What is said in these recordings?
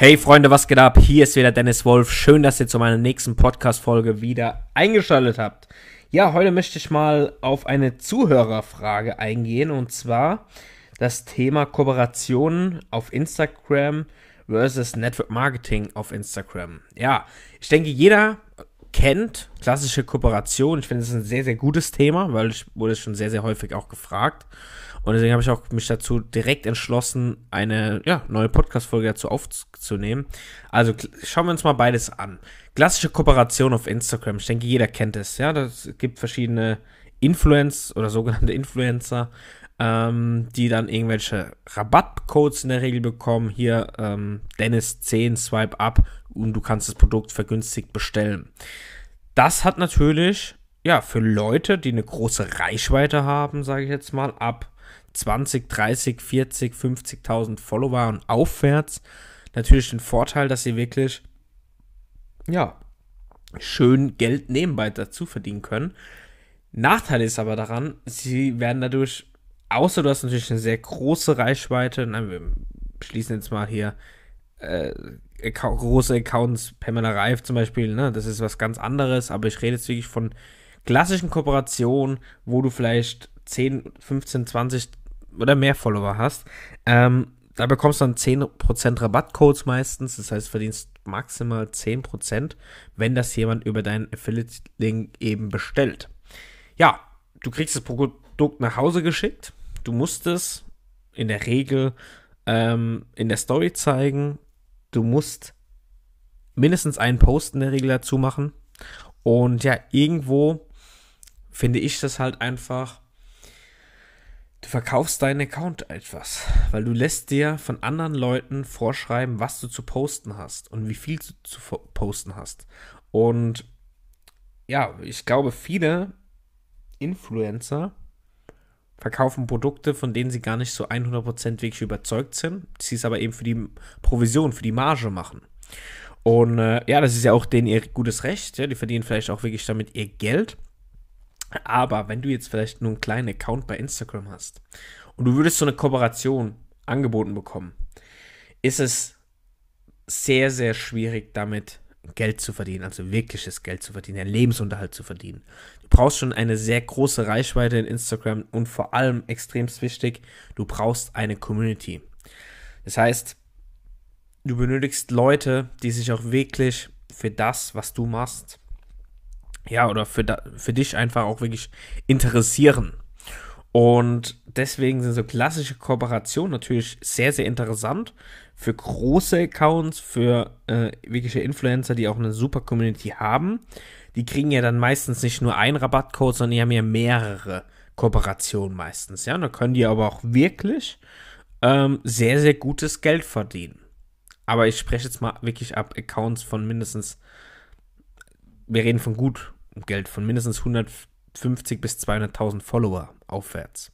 Hey Freunde, was geht ab? Hier ist wieder Dennis Wolf. Schön, dass ihr zu meiner nächsten Podcast-Folge wieder eingeschaltet habt. Ja, heute möchte ich mal auf eine Zuhörerfrage eingehen und zwar das Thema Kooperationen auf Instagram versus Network Marketing auf Instagram. Ja, ich denke, jeder kennt klassische Kooperation. Ich finde, es ist ein sehr, sehr gutes Thema, weil ich wurde schon sehr, sehr häufig auch gefragt. Und deswegen habe ich auch mich dazu direkt entschlossen, eine ja, neue Podcast-Folge dazu aufzunehmen. Also schauen wir uns mal beides an. Klassische Kooperation auf Instagram. Ich denke, jeder kennt es. Ja, das gibt verschiedene Influencer oder sogenannte Influencer, ähm, die dann irgendwelche Rabattcodes in der Regel bekommen. Hier ähm, Dennis 10 Swipe up und du kannst das Produkt vergünstigt bestellen. Das hat natürlich ja für Leute, die eine große Reichweite haben, sage ich jetzt mal, ab 20, 30, 40, 50.000 Follower und aufwärts natürlich den Vorteil, dass sie wirklich, ja, schön Geld nebenbei dazu verdienen können. Nachteil ist aber daran, sie werden dadurch, außer du hast natürlich eine sehr große Reichweite, nein, wir schließen jetzt mal hier äh, große Accounts, Pamela Reif zum Beispiel, ne, das ist was ganz anderes, aber ich rede jetzt wirklich von klassischen Kooperationen, wo du vielleicht 10, 15, 20 oder mehr Follower hast, ähm, da bekommst du dann 10% Rabattcodes meistens. Das heißt, verdienst maximal 10%, wenn das jemand über deinen Affiliate-Link eben bestellt. Ja, du kriegst das Produkt nach Hause geschickt. Du musst es in der Regel ähm, in der Story zeigen. Du musst mindestens einen Post in der Regel dazu machen. Und ja, irgendwo finde ich das halt einfach Du verkaufst deinen Account etwas, weil du lässt dir von anderen Leuten vorschreiben, was du zu posten hast und wie viel du zu posten hast. Und ja, ich glaube, viele Influencer verkaufen Produkte, von denen sie gar nicht so 100% wirklich überzeugt sind, sie es aber eben für die Provision, für die Marge machen. Und äh, ja, das ist ja auch denen ihr gutes Recht, ja, die verdienen vielleicht auch wirklich damit ihr Geld. Aber wenn du jetzt vielleicht nur einen kleinen Account bei Instagram hast und du würdest so eine Kooperation angeboten bekommen, ist es sehr, sehr schwierig, damit Geld zu verdienen, also wirkliches Geld zu verdienen, einen Lebensunterhalt zu verdienen. Du brauchst schon eine sehr große Reichweite in Instagram und vor allem extremst wichtig, du brauchst eine Community. Das heißt, du benötigst Leute, die sich auch wirklich für das, was du machst, ja, oder für, da, für dich einfach auch wirklich interessieren. Und deswegen sind so klassische Kooperationen natürlich sehr, sehr interessant für große Accounts, für äh, wirkliche Influencer, die auch eine super Community haben. Die kriegen ja dann meistens nicht nur einen Rabattcode, sondern die haben ja mehrere Kooperationen meistens. Ja, und da können die aber auch wirklich ähm, sehr, sehr gutes Geld verdienen. Aber ich spreche jetzt mal wirklich ab Accounts von mindestens, wir reden von gut Geld von mindestens 150 bis 200.000 Follower aufwärts.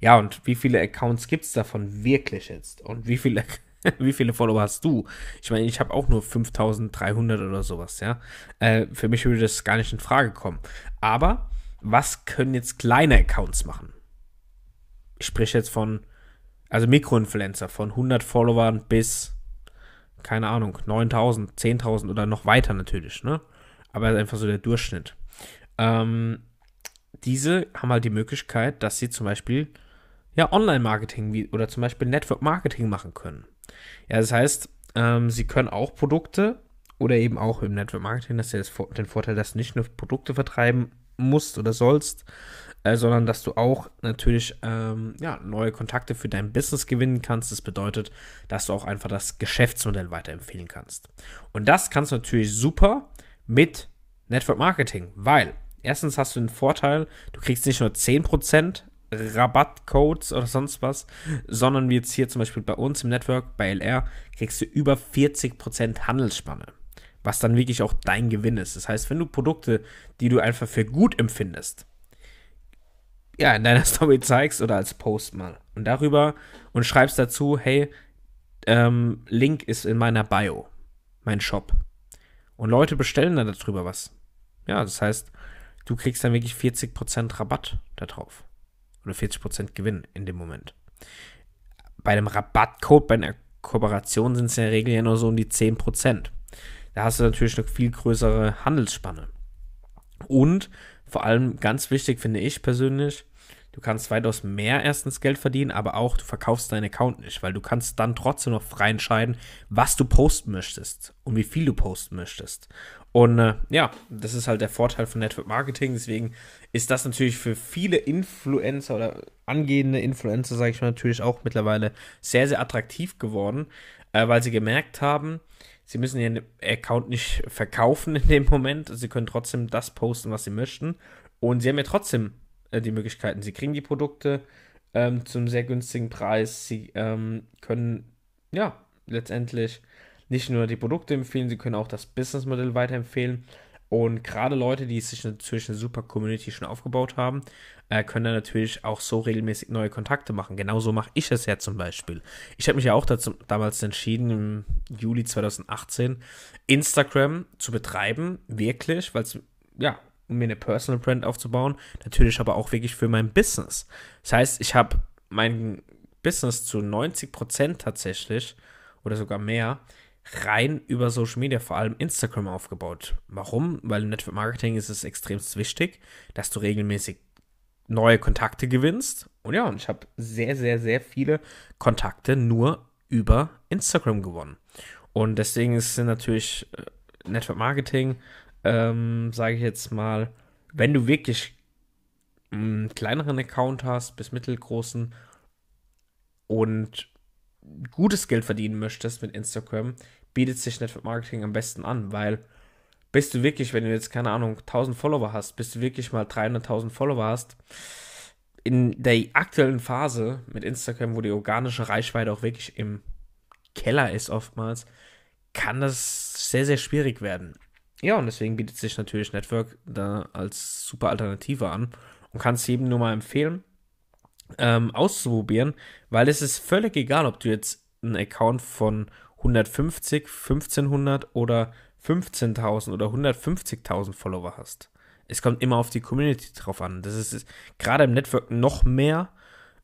Ja, und wie viele Accounts gibt es davon wirklich jetzt? Und wie viele, wie viele Follower hast du? Ich meine, ich habe auch nur 5300 oder sowas, ja. Äh, für mich würde das gar nicht in Frage kommen. Aber was können jetzt kleine Accounts machen? Ich spreche jetzt von, also Mikroinfluencer, von 100 Followern bis, keine Ahnung, 9000, 10.000 oder noch weiter natürlich, ne? Aber einfach so der Durchschnitt. Ähm, diese haben halt die Möglichkeit, dass sie zum Beispiel ja Online-Marketing oder zum Beispiel Network-Marketing machen können. Ja, das heißt, ähm, sie können auch Produkte oder eben auch im Network-Marketing, dass du das, den Vorteil, dass du nicht nur Produkte vertreiben musst oder sollst, äh, sondern dass du auch natürlich ähm, ja, neue Kontakte für dein Business gewinnen kannst. Das bedeutet, dass du auch einfach das Geschäftsmodell weiterempfehlen kannst. Und das kannst du natürlich super mit Network Marketing, weil erstens hast du den Vorteil, du kriegst nicht nur 10% Rabattcodes oder sonst was, sondern wie jetzt hier zum Beispiel bei uns im Network, bei LR, kriegst du über 40% Handelsspanne, was dann wirklich auch dein Gewinn ist. Das heißt, wenn du Produkte, die du einfach für gut empfindest, ja, in deiner Story zeigst oder als Post mal und darüber und schreibst dazu, hey, ähm, Link ist in meiner Bio, mein Shop. Und Leute bestellen dann darüber was. Ja, das heißt, du kriegst dann wirklich 40% Rabatt darauf. Oder 40% Gewinn in dem Moment. Bei dem Rabattcode, bei einer Kooperationen sind es in der Regel ja nur so um die 10%. Da hast du natürlich eine viel größere Handelsspanne. Und vor allem ganz wichtig finde ich persönlich, du kannst weitaus mehr erstens Geld verdienen, aber auch du verkaufst deinen Account nicht, weil du kannst dann trotzdem noch frei entscheiden, was du posten möchtest und wie viel du posten möchtest. Und äh, ja, das ist halt der Vorteil von Network Marketing. Deswegen ist das natürlich für viele Influencer oder angehende Influencer, sage ich mal, natürlich auch mittlerweile sehr, sehr attraktiv geworden, äh, weil sie gemerkt haben, sie müssen ihren Account nicht verkaufen in dem Moment. Sie können trotzdem das posten, was sie möchten. Und sie haben ja trotzdem äh, die Möglichkeiten. Sie kriegen die Produkte ähm, zu einem sehr günstigen Preis. Sie ähm, können ja letztendlich nicht nur die Produkte empfehlen, sie können auch das Businessmodell weiterempfehlen. Und gerade Leute, die sich natürlich eine super Community schon aufgebaut haben, äh, können dann natürlich auch so regelmäßig neue Kontakte machen. Genauso mache ich es ja zum Beispiel. Ich habe mich ja auch dazu, damals entschieden, im Juli 2018 Instagram zu betreiben, wirklich, weil es, ja, um mir eine Personal Brand aufzubauen, natürlich aber auch wirklich für mein Business. Das heißt, ich habe mein Business zu 90% tatsächlich oder sogar mehr rein über Social Media, vor allem Instagram aufgebaut. Warum? Weil im Network Marketing ist es extrem wichtig, dass du regelmäßig neue Kontakte gewinnst. Und ja, und ich habe sehr, sehr, sehr viele Kontakte nur über Instagram gewonnen. Und deswegen ist natürlich äh, Network Marketing, ähm, sage ich jetzt mal, wenn du wirklich einen kleineren Account hast bis mittelgroßen und gutes Geld verdienen möchtest mit Instagram, bietet sich Network Marketing am besten an, weil bist du wirklich, wenn du jetzt keine Ahnung 1000 Follower hast, bist du wirklich mal 300.000 Follower hast, in der aktuellen Phase mit Instagram, wo die organische Reichweite auch wirklich im Keller ist oftmals, kann das sehr, sehr schwierig werden. Ja, und deswegen bietet sich natürlich Network da als super Alternative an und kann es jedem nur mal empfehlen ähm, auszuprobieren, weil es ist völlig egal, ob du jetzt einen Account von 150, 1500 oder 15.000 oder 150.000 Follower hast. Es kommt immer auf die Community drauf an. Das ist, ist gerade im Network noch mehr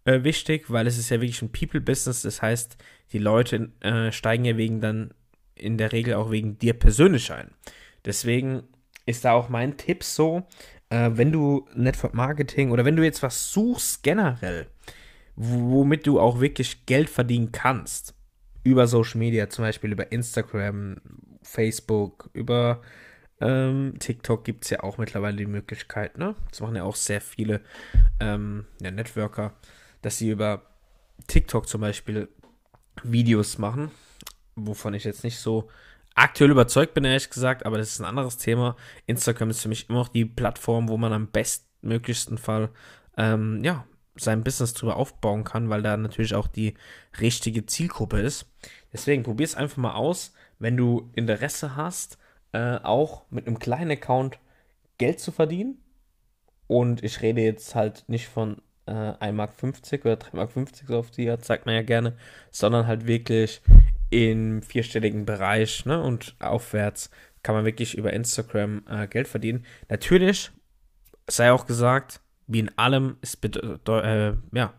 äh, wichtig, weil es ist ja wirklich ein People-Business. Das heißt, die Leute äh, steigen ja wegen dann in der Regel auch wegen dir persönlich ein. Deswegen ist da auch mein Tipp so, äh, wenn du Network Marketing oder wenn du jetzt was suchst generell, womit du auch wirklich Geld verdienen kannst, über Social Media, zum Beispiel über Instagram, Facebook, über ähm, TikTok gibt es ja auch mittlerweile die Möglichkeit, ne? Das machen ja auch sehr viele ähm, ja, Networker, dass sie über TikTok zum Beispiel Videos machen, wovon ich jetzt nicht so aktuell überzeugt bin, ehrlich gesagt, aber das ist ein anderes Thema. Instagram ist für mich immer noch die Plattform, wo man am bestmöglichsten Fall, ähm, ja, sein Business drüber aufbauen kann, weil da natürlich auch die richtige Zielgruppe ist. Deswegen probier es einfach mal aus, wenn du Interesse hast, äh, auch mit einem kleinen Account Geld zu verdienen. Und ich rede jetzt halt nicht von äh, 1,50 Mark oder 3,50 Mark so auf die Art, sagt man ja gerne, sondern halt wirklich im vierstelligen Bereich ne, und aufwärts kann man wirklich über Instagram äh, Geld verdienen. Natürlich sei auch gesagt, wie in allem, es äh, ja,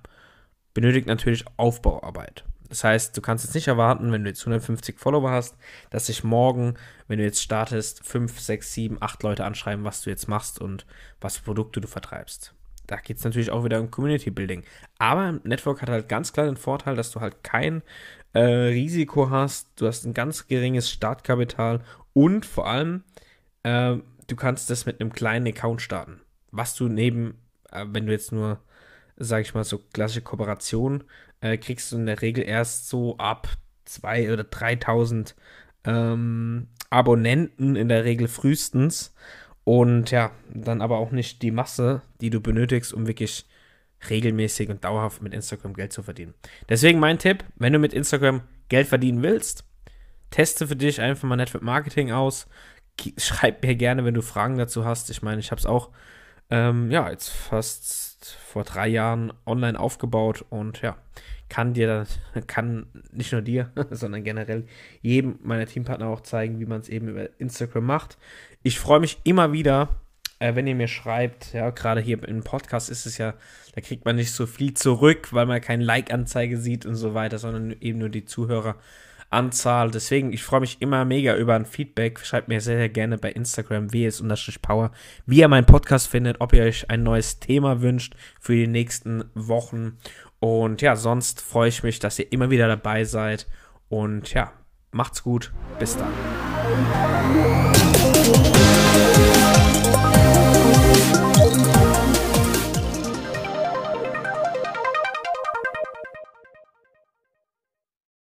benötigt natürlich Aufbauarbeit. Das heißt, du kannst jetzt nicht erwarten, wenn du jetzt 150 Follower hast, dass sich morgen, wenn du jetzt startest, 5, 6, 7, 8 Leute anschreiben, was du jetzt machst und was für Produkte du vertreibst. Da geht es natürlich auch wieder um Community Building. Aber Network hat halt ganz klar den Vorteil, dass du halt kein äh, Risiko hast, du hast ein ganz geringes Startkapital und vor allem, äh, du kannst das mit einem kleinen Account starten. Was du neben, äh, wenn du jetzt nur, sag ich mal, so klassische Kooperation, äh, kriegst du in der Regel erst so ab 2.000 oder 3.000 ähm, Abonnenten in der Regel frühestens. Und ja, dann aber auch nicht die Masse, die du benötigst, um wirklich regelmäßig und dauerhaft mit Instagram Geld zu verdienen. Deswegen mein Tipp, wenn du mit Instagram Geld verdienen willst, teste für dich einfach mal Network Marketing aus. Schreib mir gerne, wenn du Fragen dazu hast. Ich meine, ich habe es auch ähm, ja jetzt fast vor drei Jahren online aufgebaut und ja kann dir kann nicht nur dir, sondern generell jedem meiner Teampartner auch zeigen, wie man es eben über Instagram macht. Ich freue mich immer wieder äh, wenn ihr mir schreibt, ja, gerade hier im Podcast ist es ja, da kriegt man nicht so viel zurück, weil man keine Like-Anzeige sieht und so weiter, sondern eben nur die Zuhöreranzahl. Deswegen, ich freue mich immer mega über ein Feedback. Schreibt mir sehr, sehr gerne bei Instagram ws-power, wie ihr meinen Podcast findet, ob ihr euch ein neues Thema wünscht für die nächsten Wochen. Und ja, sonst freue ich mich, dass ihr immer wieder dabei seid. Und ja, macht's gut. Bis dann.